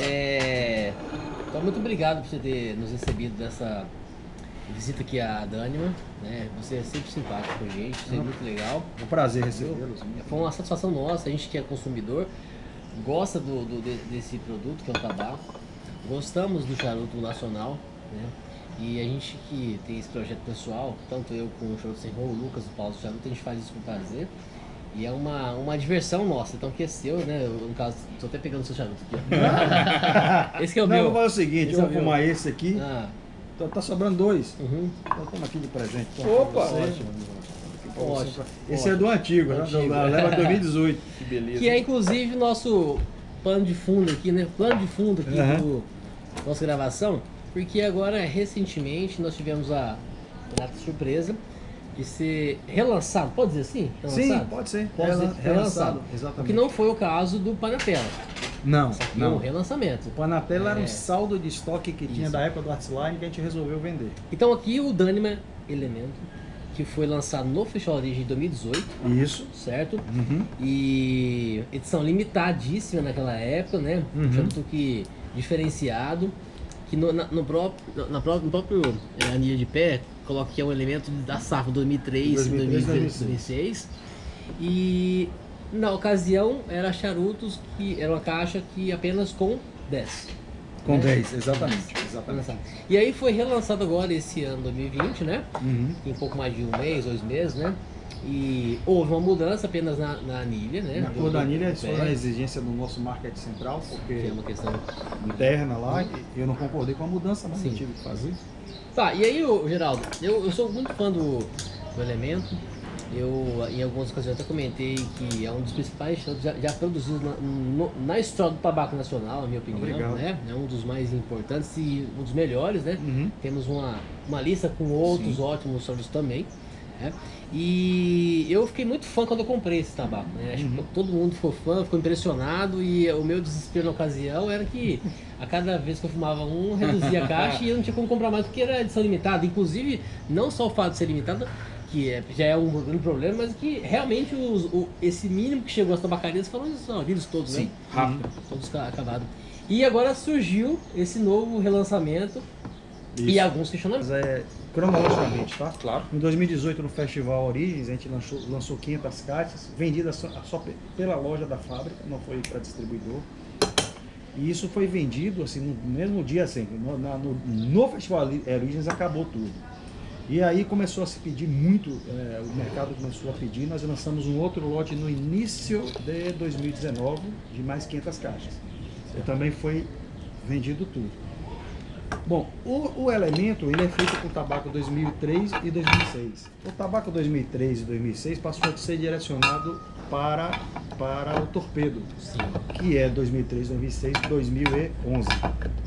É, então, muito obrigado por você ter nos recebido dessa visita aqui à Dânima. Né? Você é sempre simpático com a gente, isso é muito legal. É um prazer recebê-los. Foi uma satisfação nossa, a gente que é consumidor, gosta do, do- de- desse produto que é o tabaco. Gostamos do charuto nacional, né? E a gente que tem esse projeto pessoal, tanto eu com o Charuto Sem Rolo, o Lucas, o Paulo do Charuto, a gente faz isso com prazer. E é uma, uma diversão nossa, então que é seu, né? Eu, no caso, tô até pegando o seu charuto aqui. esse que é o Não, meu. vou fazer o seguinte, Esse eu é vou meu. fumar esse aqui. Ah, Tá, tá sobrando dois. uhum. Então toma aqui de presente. então, Opa! Ótimo. Pra você, Ótimo. Esse é do antigo, né? Antigo. Da leva 2018. Que beleza. Que é inclusive nosso pano de fundo aqui, né? Plano de fundo aqui Aham. do nossa gravação, porque agora recentemente nós tivemos a grata surpresa de ser relançado, pode dizer assim? Sim, Relançado? pode ser. Pode ser Relan- relançado. relançado, exatamente. O que não foi o caso do Panatela. Não, um não. relançamento. O Panatela era É. um saldo de estoque que tinha Isso. da época do Artsline que a gente resolveu vender. Então aqui o Dânima Elemento, que foi lançado no Festival Origem de 2018, Isso. certo? Uhum. E edição limitadíssima naquela época, né? Uhum. Um charuto que diferenciado, que no, na, no próprio, na no próprio eh, anilha de pé coloca que é um elemento da safra 2003, 2003, 2006. 2006. E na ocasião era charutos que era uma caixa que apenas com 10. Com né? 10, exatamente. exatamente. Lançado. E aí foi relançado agora esse ano 2020, né? Uhum. Tem pouco mais de um mês, dois meses, né? E houve uma mudança apenas na, na anilha, né? Na cor da anilha é só a exigência do nosso market central, que porque é uma questão interna lá, e eu não concordei com a mudança, não. Sim. Eu tive que fazer. Tá, e aí, ô, Geraldo, eu, eu sou muito fã do, do Elemento. Eu, em algumas ocasiões, até comentei que é um dos principais charutos já, já produzidos na, no- na história do tabaco nacional, na minha opinião. Obrigado. Né? É um dos mais importantes e um dos melhores, né? Uhum. Temos uma, uma lista com outros Sim. ótimos charutos também. Né? E eu fiquei muito fã quando eu comprei esse tabaco. Né? Acho Uhum. que todo mundo ficou fã, ficou impressionado. E o meu desespero na ocasião era que a cada vez que eu fumava um, reduzia a caixa e eu não tinha como comprar mais porque era edição limitada. Inclusive, não só o fato de ser limitada, que é- já é um grande problema, mas que realmente os- o- esse mínimo que chegou às tabacarias foram os vídeos todos, né? Sim, rápido. Todos ca- acabados. E agora surgiu esse novo relançamento e Isso. alguns questionamentos. É cronologicamente, tá? Claro. Em 2018, no Festival Origens, a gente lançou, lançou 500 caixas, vendidas só, só pe- pela loja da fábrica, não foi para distribuidor. E isso foi vendido assim no mesmo dia, assim, no, na- no, no Festival Oli- Origens acabou tudo. E aí começou a se pedir muito, é, o mercado começou a pedir, nós lançamos um outro lote no início de 2019, de mais 500 caixas. E também foi vendido tudo. Bom, o, o elemento ele é feito com tabaco 2003 e 2006. O tabaco 2003 e 2006 passou a ser direcionado para, para o torpedo, Sim. que é 2003, 2006, 2011,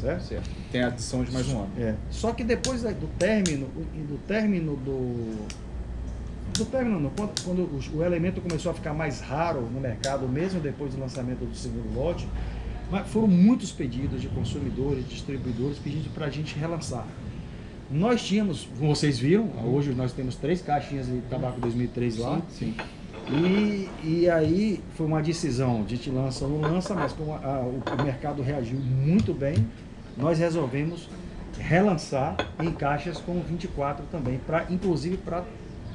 certo? Certo. Tem a adição de mais um ano. É. Só que depois do término, do término do do término, não, quando, quando o, o elemento começou a ficar mais raro no mercado, mesmo depois do lançamento do segundo lote, foram muitos pedidos de consumidores, distribuidores pedindo para a gente relançar. Nós tínhamos, como vocês viram, hoje nós temos três caixinhas de tabaco 2003 lá. Sim. E, e aí foi uma decisão, a gente lança ou não lança, mas como a- o mercado reagiu muito bem, nós resolvemos relançar em caixas com 24 também, pra, inclusive para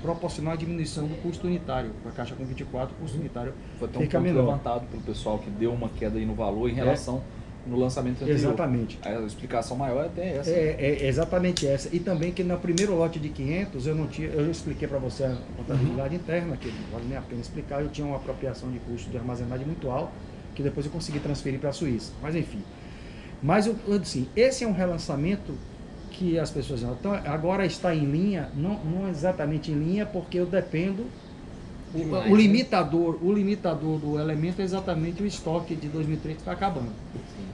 proporcionar a diminuição do custo unitário. Para a caixa com 24, o custo unitário Foi até um fica ponto menor. levantado pelo pessoal que deu uma queda aí no valor em relação no lançamento anterior. Exatamente. A explicação maior é até essa. É, é exatamente essa. E também que no primeiro lote de 500, eu não tinha, eu expliquei para você a contabilidade interna, que não vale nem a pena explicar, eu tinha uma apropriação de custo de armazenagem muito alta, que depois eu consegui transferir para a Suíça. Mas enfim. Mas eu, eu assim, esse é um relançamento que as pessoas dizem, então, agora está em linha, não, não exatamente em linha, porque eu dependo o, Demais, o né? limitador, o limitador do elemento é exatamente o estoque de 2003 que está acabando.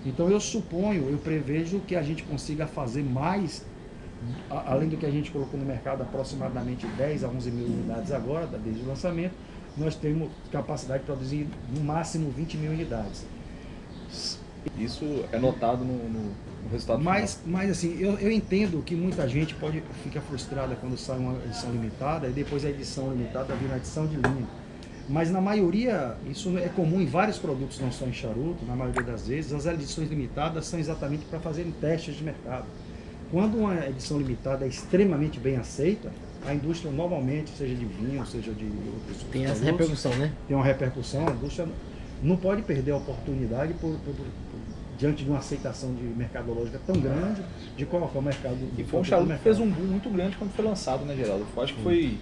Então eu suponho, eu prevejo que a gente consiga fazer mais, a- além do que a gente colocou no mercado, aproximadamente 10 a 11 mil unidades agora, desde o lançamento, nós temos capacidade de produzir no máximo 20 mil unidades. Isso é notado no, no- no resultado Mas, mas assim, eu, eu entendo que muita gente pode ficar frustrada quando sai uma edição limitada e depois a edição limitada vira uma edição de linha. Mas na maioria, isso é comum em vários produtos, não só em charuto, na maioria das vezes, as edições limitadas são exatamente para fazerem testes de mercado. Quando uma edição limitada é extremamente bem aceita, a indústria normalmente, seja de vinho, seja de outros Tem essa produtos, repercussão, né? tem uma repercussão, a indústria não pode perder a oportunidade por, por- por- diante de uma aceitação de mercadológica tão grande de colocar o mercado E do foi um charuto que fez um boom muito grande quando foi lançado, né, Geraldo? Eu acho que foi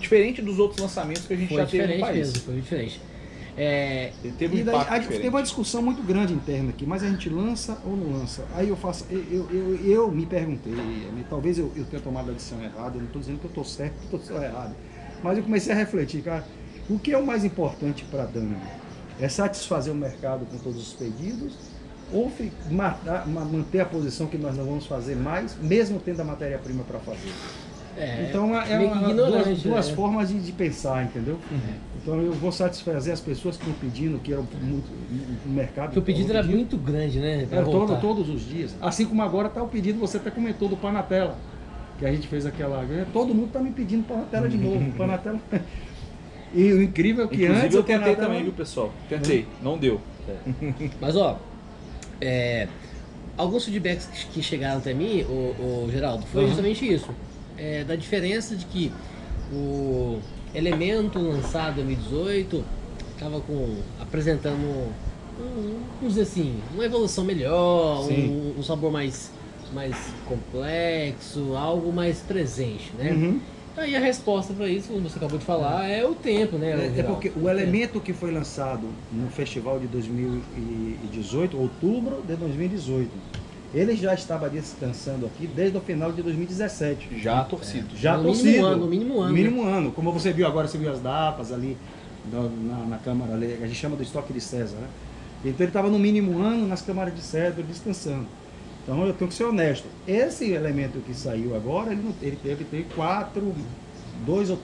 diferente dos outros lançamentos que a gente Foi já teve no diferente país. mesmo, foi diferente. É, Ele teve um E daí, impacto a- diferente. teve uma discussão muito grande interna aqui, mas a gente lança ou não lança? Aí eu faço, eu, eu, eu, eu me perguntei, talvez eu, eu tenha tomado a decisão errada, eu não estou dizendo que eu estou certo, que eu estou errado, mas eu comecei a refletir, cara, o que é o mais importante para a Dani? É satisfazer o mercado com todos os pedidos ou matar- ma- manter a posição que nós não vamos fazer mais, mesmo tendo a matéria-prima para fazer? é, Então é uma, duas, duas né? formas de, de pensar, entendeu? Então eu vou satisfazer as pessoas que estão pedindo, que era muito, o mercado. Porque o pedido era pedido muito grande, né? era todo, voltar. todos os dias. Assim como agora está o pedido, você até comentou do Panatela, que a gente fez aquela. né? Todo mundo está me pedindo Panatela de novo. Panatela. E o incrível é que Inclusive antes eu o tentei também, viu, pessoal? Tentei, não deu. Mas ó, é, alguns feedbacks que, chegaram até mim, o, Geraldo, foi Uhum. justamente isso. É, da diferença de que o elemento lançado em 2018 estava com apresentando um, vamos dizer assim, uma evolução melhor, um, um sabor mais, mais complexo, algo mais presente, né? Uhum. Aí a resposta para isso, como você acabou de falar, é o tempo, né? É, é porque o elemento que foi lançado no festival de 2018, outubro de 2018, ele já estava descansando aqui desde o final de 2017. Já torcido. Já No torcido. mínimo ano, no mínimo ano, No mínimo ano. Como você viu agora, você viu as datas ali na, na, na Câmara, ali, a gente chama do estoque de César, né? Então ele estava no mínimo ano nas câmaras de César descansando. Então eu tenho que ser honesto. Esse elemento que saiu agora, ele, não, ele teve ter quatro, dois ou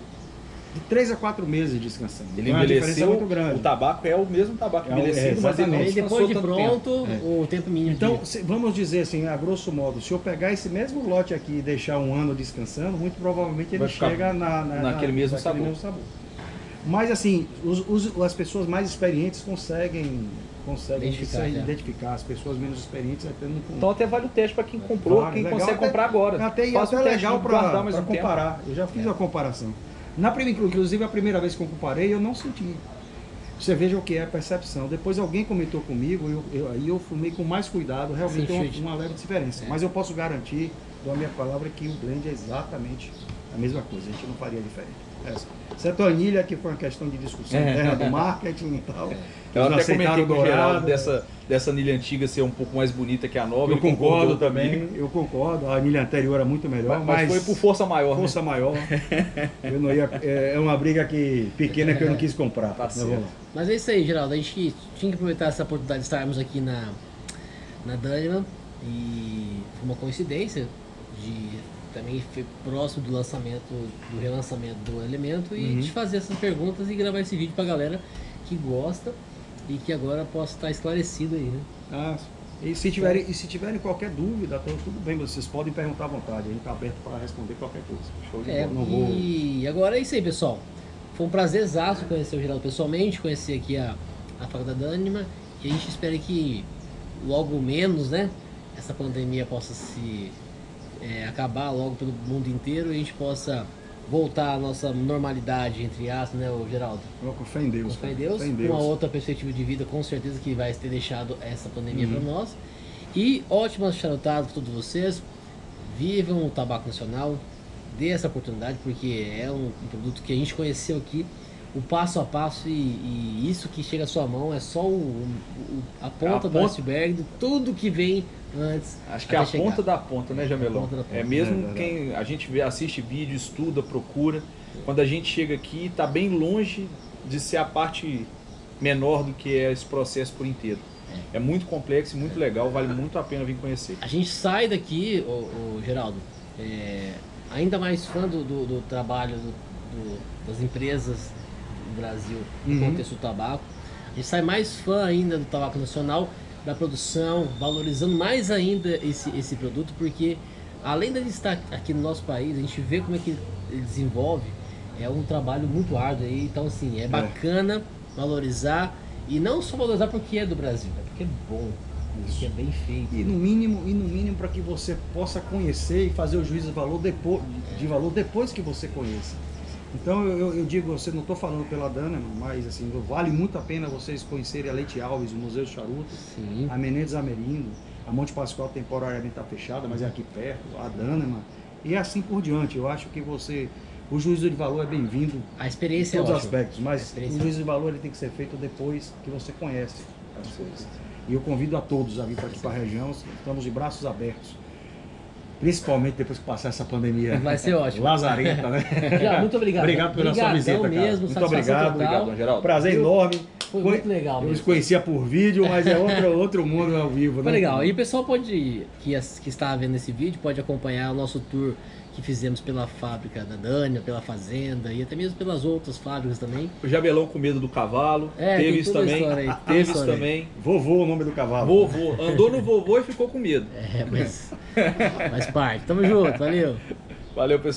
de três a quatro meses descansando. Ele Então, é envelheceu, muito grande. o tabaco é o mesmo tabaco É é, envelhecido, mas ele não descansou depois de pronto, tempo. É. o tempo mínimo. Então, se- vamos dizer assim, a grosso modo, se eu pegar esse mesmo lote aqui e deixar um ano descansando, muito provavelmente ele chega na, na- naquele na- mesmo sabor. Mas assim, os- os- as pessoas mais experientes conseguem, conseguem Identificar, se já. identificar. As pessoas menos experientes até não Então até vale o teste para quem comprou, Vale, quem legal, consegue até- comprar agora. Até, e Faça até legal para um tempo. comparar. Eu já fiz a comparação. Na primeira, inclusive a primeira vez que eu comparei, eu não senti. Você veja o que é a percepção. Depois alguém comentou comigo, eu, eu- aí eu fumei com mais cuidado, realmente Sim, uma, uma leve diferença. É. Mas eu posso garantir, dou a minha palavra, que o blend é exatamente a mesma coisa. A gente não faria diferente. Essa. Exceto a anilha, que foi uma questão de discussão É. interna do marketing e tal. Eu até comentei com o Geraldo dessa, dessa anilha antiga ser um pouco mais bonita que a nova. Eu concordo também, eu concordo. A anilha anterior era muito melhor, Mas, mas, foi por força maior, né? força maior. Eu não ia, é é uma briga que, pequena que eu não quis comprar. Tá Mas certo. vamos lá. Mas é isso aí, Geraldo. A gente tinha que aproveitar essa oportunidade de estarmos aqui na, na Dynama e foi uma coincidência de também foi próximo do lançamento, do relançamento do elemento e Uhum. de fazer essas perguntas e gravar esse vídeo pra galera que gosta e que agora possa estar esclarecido aí, né? Ah, e, se tiverem, e se tiverem qualquer dúvida, tudo bem, vocês podem perguntar à vontade. A gente está aberto para responder qualquer coisa. Show de É, bola. Vou. e agora é isso aí, pessoal. Foi um prazerzaço conhecer o Geraldo pessoalmente, conhecer aqui a, a Faculdade Anima e a gente espera que logo menos, né, essa pandemia possa se é, acabar logo pelo mundo inteiro e a gente possa voltar à nossa normalidade, entre aspas, né, o Geraldo? Com fé em Deus. Com fé em. Deus, Fé em com uma outra perspectiva de vida, com certeza que vai ter deixado essa pandemia para nós. E ótimas charutadas para todos vocês. Vivam o tabaco nacional, dê essa oportunidade, porque é um, um produto que a gente conheceu aqui, o passo a passo, e, e isso que chega à sua mão é só o, o- a ponta A do ponta- iceberg, de tudo que vem antes. Acho que é a chegar. ponta da ponta, né, Jamelão? A ponta. É mesmo É quem a gente vê, assiste vídeo, estuda, procura. Quando a gente chega aqui, está bem longe de ser a parte menor do que é esse processo por inteiro. É muito complexo e muito legal, vale muito a pena vir conhecer. A gente sai daqui, o, Geraldo, é, ainda mais fã do, do- do trabalho do- do- das empresas Brasil no Uhum. contexto do tabaco. A gente sai mais fã ainda do tabaco nacional, da produção, valorizando mais ainda esse, esse produto, porque além de estar aqui no nosso país, a gente vê como é que ele desenvolve é um trabalho muito árduo aí, então assim, é bacana valorizar e não só valorizar porque é do Brasil, é porque é bom, porque é bem feito. E no mínimo, e no mínimo para que você possa conhecer e fazer o juízo de valor depois, de valor depois que você conheça. Então eu, eu- digo, você não estou falando pela Dana, mas assim, vale muito a pena vocês conhecerem a Leite Alves, o Museu do Charuto, Sim. a Menezes Amerindo, a Monte Pascoal temporariamente está fechada, mas é aqui perto, a Daneman, e assim por diante. Eu acho que você, o juízo de valor é bem-vindo A em experiência todos é os ótima. aspectos, mas o juízo de valor ele tem que ser feito depois que você conhece as coisas. E eu convido a todos a vir para aqui para a região, estamos de braços abertos. Principalmente depois que passar essa pandemia. Vai ser ótimo. Lazarenta, né? Já, muito obrigado. Obrigado pela sua visita, cara. mesmo, Muito obrigado, total. Obrigado, Geraldo. Prazer Eu- enorme. Foi muito legal Eu os conhecia por vídeo, mas é outro, outro mundo ao vivo, né? Foi legal. E o pessoal pode, que, as- que está vendo esse vídeo, pode acompanhar o nosso tour que fizemos pela fábrica da Dânia, pela fazenda e até mesmo pelas outras fábricas também. O Jabelão com medo do cavalo. É, teve tem isso também. história aí, Teve isso também. Vovô, o nome do cavalo. Vovô. Andou no vovô e ficou com medo. É, mas faz parte. Tamo junto, valeu. Valeu, pessoal.